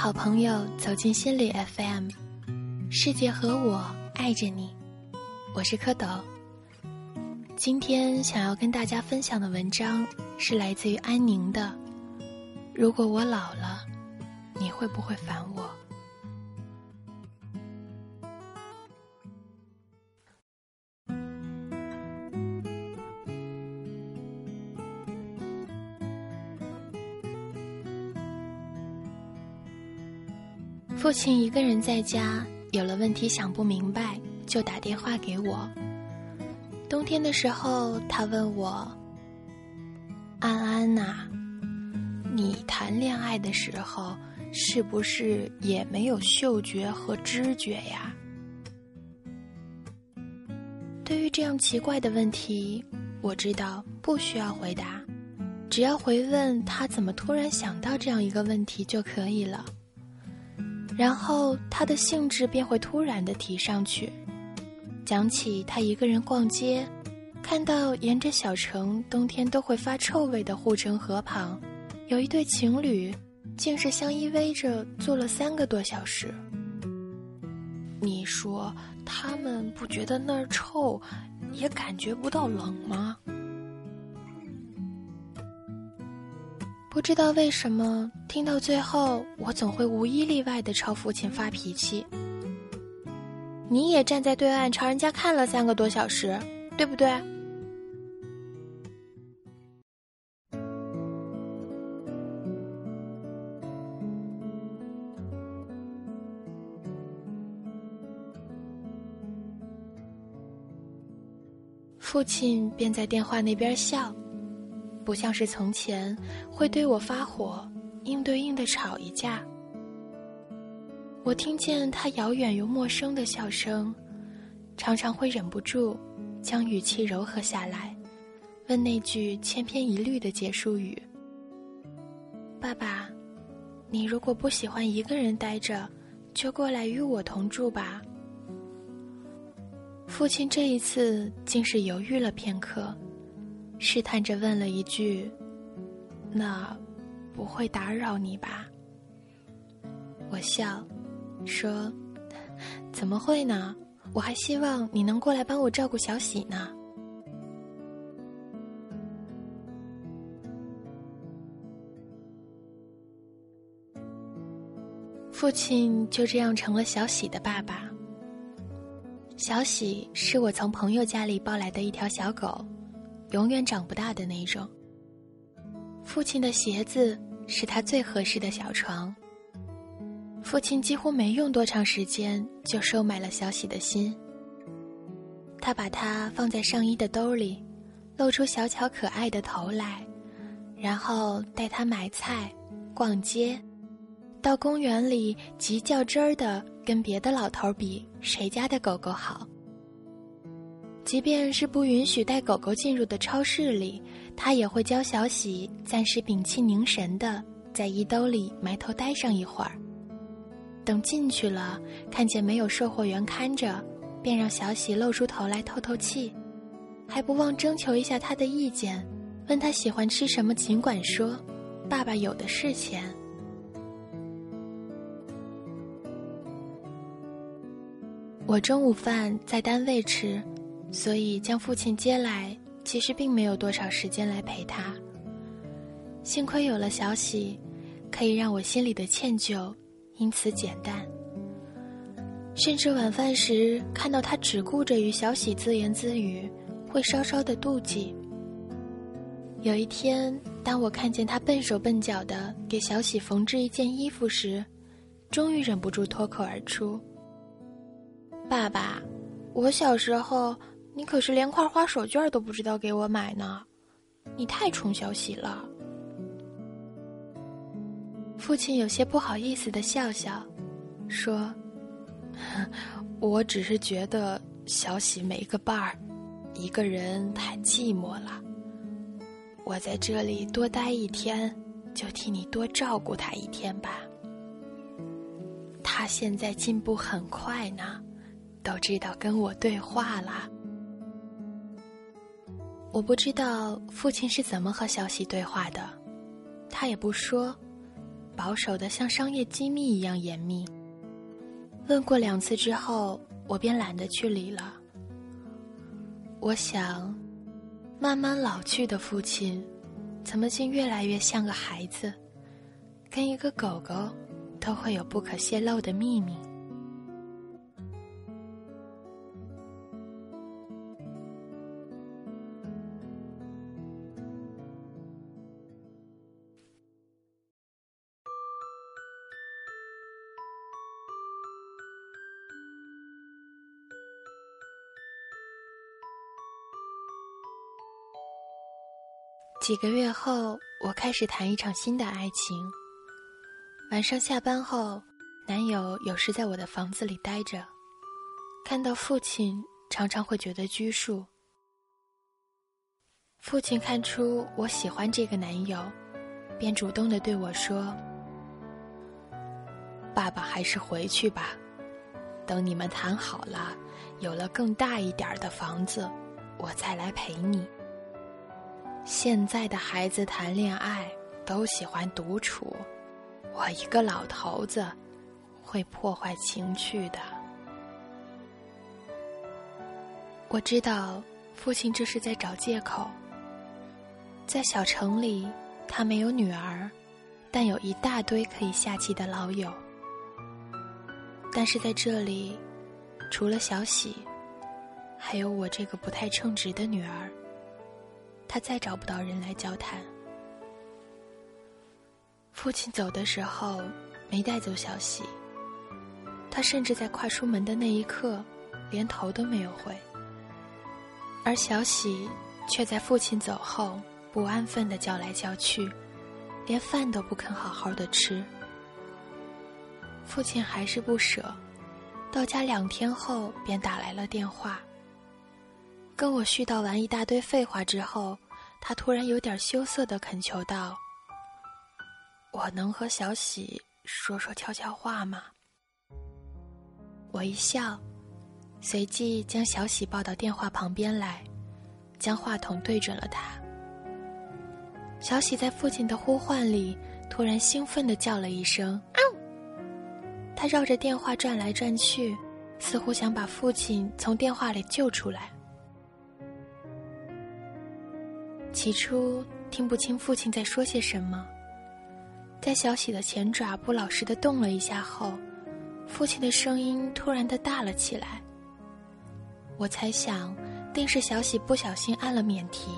好朋友走进心理 FM，世界和我爱着你，我是蝌蚪。今天想要跟大家分享的文章是来自于安宁的。如果我老了，你会不会烦我？父亲一个人在家，有了问题想不明白，就打电话给我。冬天的时候，他问我：“安安呐，你谈恋爱的时候，是不是也没有嗅觉和知觉呀？”对于这样奇怪的问题，我知道不需要回答，只要回问他怎么突然想到这样一个问题就可以了。然后他的兴致便会突然的提上去，讲起他一个人逛街，看到沿着小城冬天都会发臭味的护城河旁，有一对情侣，竟是相依偎着坐了三个多小时。你说他们不觉得那儿臭，也感觉不到冷吗？不知道为什么，听到最后，我总会无一例外的朝父亲发脾气。你也站在对岸朝人家看了三个多小时，对不对？父亲便在电话那边笑。不像是从前会对我发火，硬对硬的吵一架。我听见他遥远又陌生的笑声，常常会忍不住将语气柔和下来，问那句千篇一律的结束语：“爸爸，你如果不喜欢一个人待着，就过来与我同住吧。”父亲这一次竟是犹豫了片刻。试探着问了一句：“那不会打扰你吧？”我笑，说：“怎么会呢？我还希望你能过来帮我照顾小喜呢。”父亲就这样成了小喜的爸爸。小喜是我从朋友家里抱来的一条小狗。永远长不大的那种。父亲的鞋子是他最合适的小床。父亲几乎没用多长时间就收买了小喜的心。他把它放在上衣的兜里，露出小巧可爱的头来，然后带它买菜、逛街，到公园里极较真儿的跟别的老头比谁家的狗狗好。即便是不允许带狗狗进入的超市里，他也会教小喜暂时屏气凝神的在衣兜里埋头待上一会儿。等进去了，看见没有售货员看着，便让小喜露出头来透透气，还不忘征求一下他的意见，问他喜欢吃什么，尽管说，爸爸有的是钱。我中午饭在单位吃。所以将父亲接来，其实并没有多少时间来陪他。幸亏有了小喜，可以让我心里的歉疚因此减淡。甚至晚饭时看到他只顾着与小喜自言自语，会稍稍的妒忌。有一天，当我看见他笨手笨脚的给小喜缝制一件衣服时，终于忍不住脱口而出：“爸爸，我小时候……”你可是连块花手绢都不知道给我买呢，你太宠小喜了。父亲有些不好意思的笑笑，说：“ 我只是觉得小喜没个伴儿，一个人太寂寞了。我在这里多待一天，就替你多照顾他一天吧。他现在进步很快呢，都知道跟我对话了。”我不知道父亲是怎么和小喜对话的，他也不说，保守的像商业机密一样严密。问过两次之后，我便懒得去理了。我想，慢慢老去的父亲，怎么竟越来越像个孩子，跟一个狗狗都会有不可泄露的秘密。几个月后，我开始谈一场新的爱情。晚上下班后，男友有时在我的房子里待着，看到父亲，常常会觉得拘束。父亲看出我喜欢这个男友，便主动的对我说：“爸爸还是回去吧，等你们谈好了，有了更大一点的房子，我再来陪你。”现在的孩子谈恋爱都喜欢独处，我一个老头子会破坏情趣的。我知道父亲这是在找借口。在小城里，他没有女儿，但有一大堆可以下棋的老友。但是在这里，除了小喜，还有我这个不太称职的女儿。他再找不到人来交谈。父亲走的时候没带走小喜，他甚至在跨出门的那一刻，连头都没有回。而小喜却在父亲走后不安分的叫来叫去，连饭都不肯好好的吃。父亲还是不舍，到家两天后便打来了电话。跟我絮叨完一大堆废话之后，他突然有点羞涩的恳求道：“我能和小喜说说悄悄话吗？”我一笑，随即将小喜抱到电话旁边来，将话筒对准了他。小喜在父亲的呼唤里，突然兴奋的叫了一声“”，他绕着电话转来转去，似乎想把父亲从电话里救出来。起初听不清父亲在说些什么，在小喜的前爪不老实的动了一下后，父亲的声音突然的大了起来。我猜想，定是小喜不小心按了免提，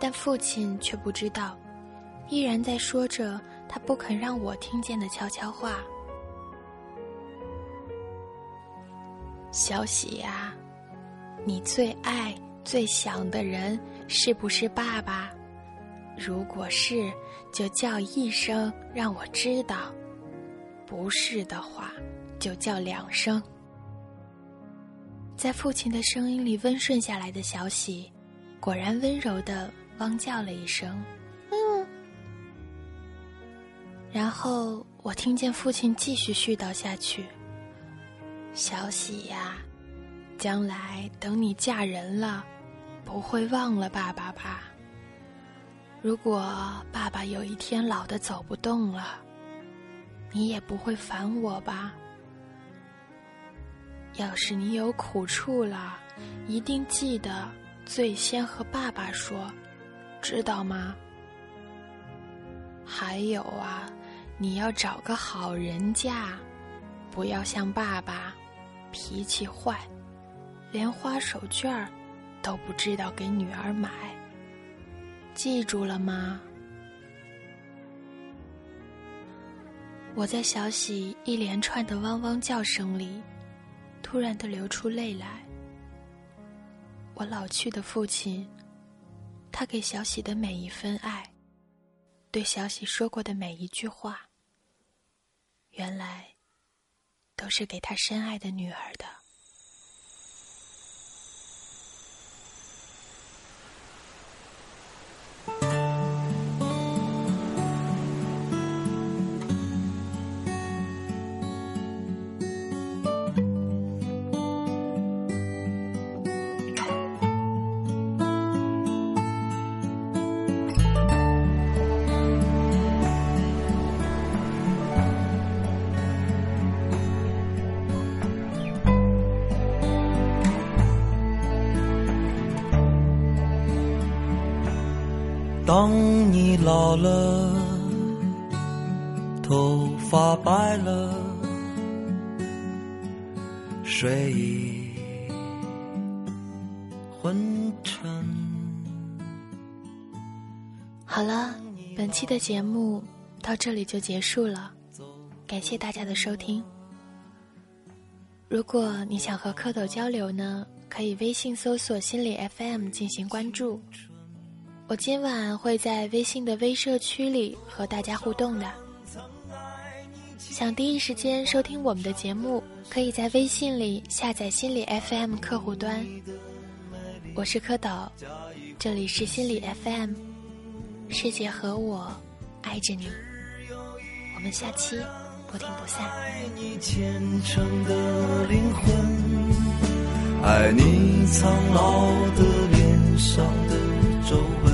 但父亲却不知道，依然在说着他不肯让我听见的悄悄话。小喜呀，你最爱最想的人。是不是爸爸？如果是，就叫一声让我知道；不是的话，就叫两声。在父亲的声音里温顺下来的小喜，果然温柔的汪叫了一声“嗯”。然后我听见父亲继续絮叨下去：“小喜呀，将来等你嫁人了。”不会忘了爸爸吧？如果爸爸有一天老的走不动了，你也不会烦我吧？要是你有苦处了，一定记得最先和爸爸说，知道吗？还有啊，你要找个好人家，不要像爸爸，脾气坏，连花手绢儿。都不知道给女儿买，记住了吗？我在小喜一连串的汪汪叫声里，突然的流出泪来。我老去的父亲，他给小喜的每一份爱，对小喜说过的每一句话，原来都是给他深爱的女儿的。当你老了，头发白了，睡意昏沉。好了，本期的节目到这里就结束了，感谢大家的收听。如果你想和蝌蚪交流呢，可以微信搜索“心理 FM” 进行关注。我今晚会在微信的微社区里和大家互动的。想第一时间收听我们的节目，可以在微信里下载心理 FM 客户端。我是蝌蚪，这里是心理 FM，世界和我爱着你。我们下期不听不散。爱你虔诚的灵魂，爱你苍老的脸上的皱纹。